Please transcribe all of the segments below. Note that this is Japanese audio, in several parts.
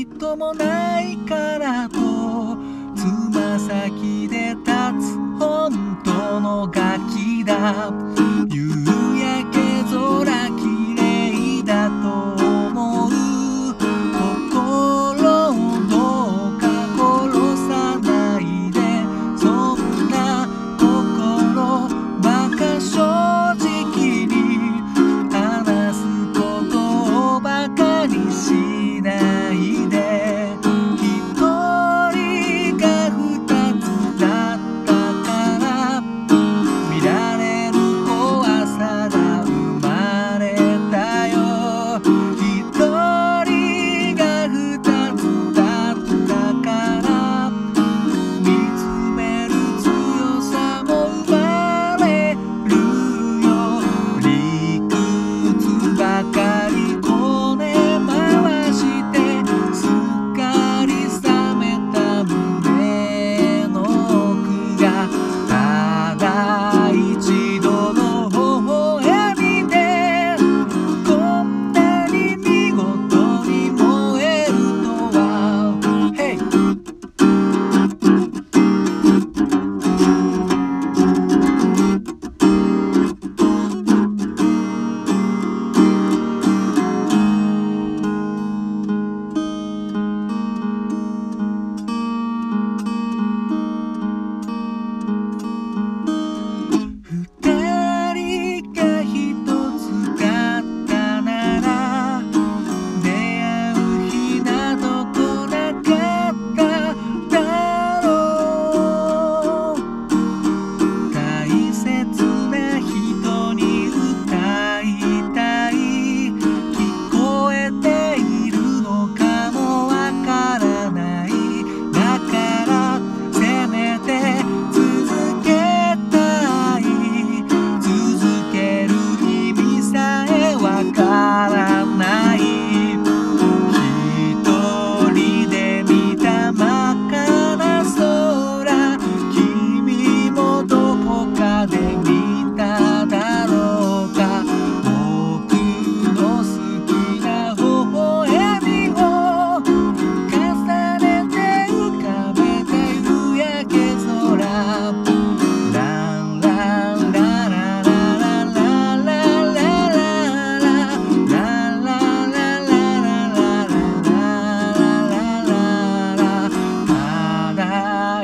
きっともないからとつま先で立つ本当のガキだ。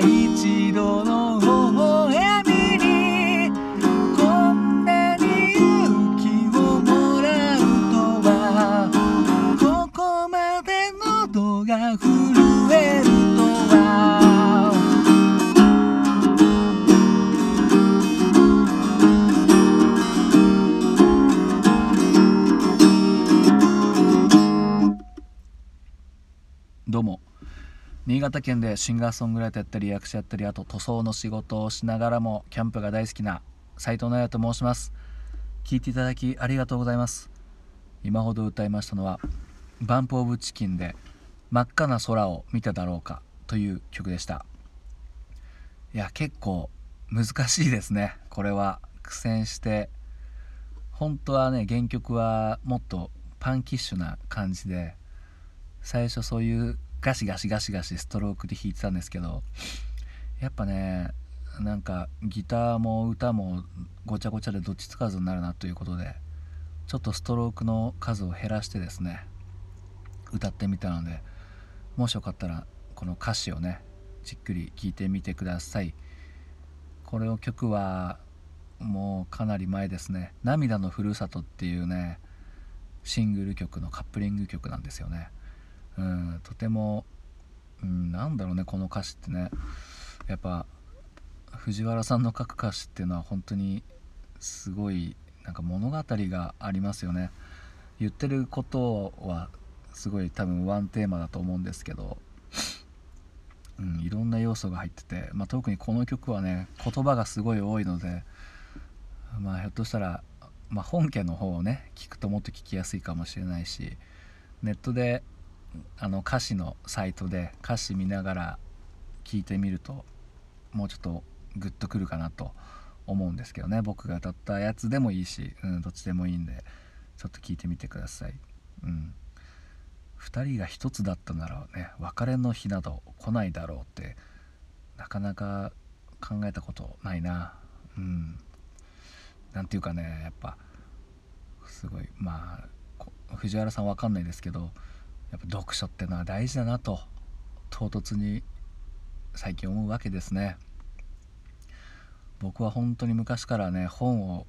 一起新潟県でシンガーソングライターやったり役者やったりあと塗装の仕事をしながらもキャンプが大好きな斉藤直也と申します。聴いていただきありがとうございます。今ほど歌いましたのはバンプ・オブ・チキンで真っ赤な空を見ただろうかという曲でした。いや結構難しいですね。これは苦戦して本当はね原曲はもっとパンキッシュな感じで最初そういうガシガシガシガシストロークで弾いてたんですけどやっぱねなんかギターも歌もごちゃごちゃでどっちつかずになるなということでちょっとストロークの数を減らしてですね歌ってみたのでもしよかったらこの歌詞をねじっくり聴いてみてください。これの曲はもうかなり前ですね「涙のふるさと」っていうねシングル曲のカップリング曲なんですよね。うんとても、うん、なんだろうねこの歌詞ってね。やっぱ藤原さんの書く歌詞っていうのは本当にすごいなんか物語がありますよね。言ってることはすごい多分ワンテーマだと思うんですけど、うん、いろんな要素が入ってて、まあ、特にこの曲はね言葉がすごい多いので、まあ、ひょっとしたら、まあ、本家の方をね聞くともっと聞きやすいかもしれないし。ネットであの歌詞のサイトで歌詞見ながら聞いてみるともうちょっとグッとくるかなと思うんですけどね僕が歌ったやつでもいいし、うん、どっちでもいいんでちょっと聞いてみてください。うん、2人が1つだったならね別れの日など来ないだろうってなかなか考えたことないな。うん、なんていうかねやっぱすごいまあ藤原さんわかんないですけどやっぱ読書ってのは大事だなと唐突に最近思うわけですね。僕は本当に昔からね本を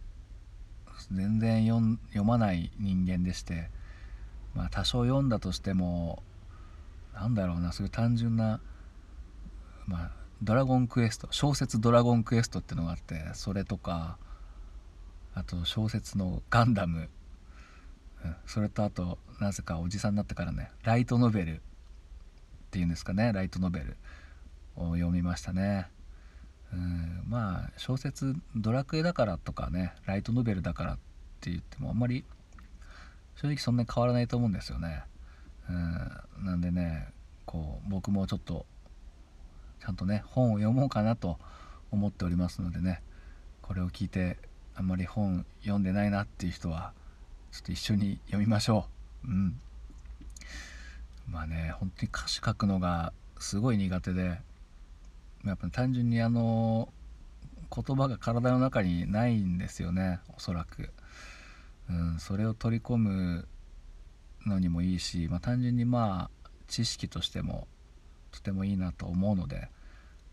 全然読まない人間でしてまあ多少読んだとしてもなんだろうなそういう単純なまあドラゴンクエスト小説ドラゴンクエストっていうのがあってそれとかあと小説のガンダムそれとあとなぜかおじさんになってからねライトノベルっていうんですかねライトノベルを読みましたね。うん。まあ小説ドラクエだからとかねライトノベルだからって言ってもあんまり正直そんなに変わらないと思うんですよね。うん。なんでねこう僕もちょっとちゃんとね本を読もうかなと思っておりますのでねこれを聞いてあんまり本読んでないなっていう人はちょっと一緒に読みましょう。うん。まあね本当に歌詞書くのがすごい苦手でやっぱ単純にあの言葉が体の中にないんですよねおそらく、うん、それを取り込むのにもいいし、まあ、単純にまあ知識としてもとてもいいなと思うので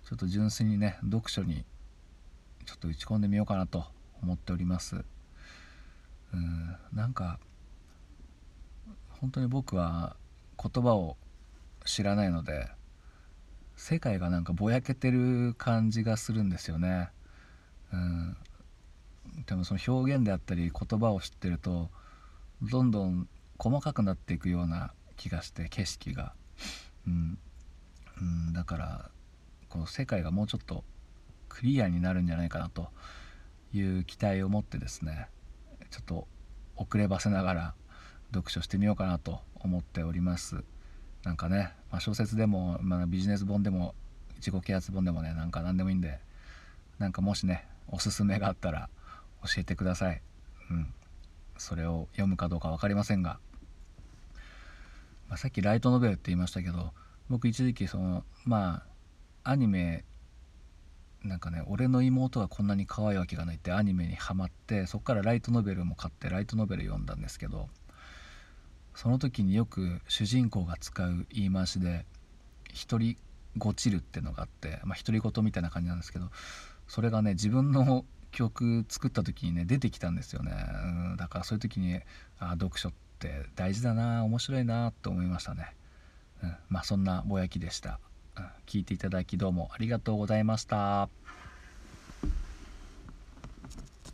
ちょっと純粋にね読書にちょっと打ち込んでみようかなと思っております。うん。なんか本当に僕は言葉を知らないので世界がなんかぼやけてる感じがするんですよね。うん、でもその表現であったり言葉を知ってるとどんどん細かくなっていくような気がして景色が、うん、うん、だからこの世界がもうちょっとクリアになるんじゃないかなという期待を持ってですねちょっと遅ればせながら読書してみようかなと思っております。なんかね、まあ、小説でも、まあ、ビジネス本でも自己啓発本でもねなんか何でもいいんでなんかもしねおすすめがあったら教えてください。うん。それを読むかどうか分かりませんが、まあ、さっきライトノベルって言いましたけど僕一時期そのまあアニメなんかね俺の妹がこんなに可愛いわけがないってアニメにハマってそこからライトノベルも買ってライトノベル読んだんですけどその時によく主人公が使う言い回しで「一人ごちる」ってのがあってまあ独り言みたいな感じなんですけどそれがね自分の曲作った時にね出てきたんですよね、うん、だからそういう時にあ読書って大事だな面白いなと思いましたね、うん、まあそんなぼやきでした。聞いていただきどうもありがとうございました。